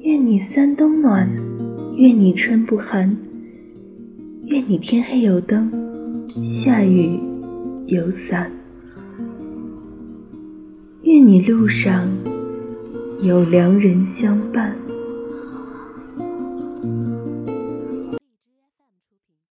愿你三冬暖愿你春不寒愿你天黑有灯下雨有伞愿你路上有良人相伴。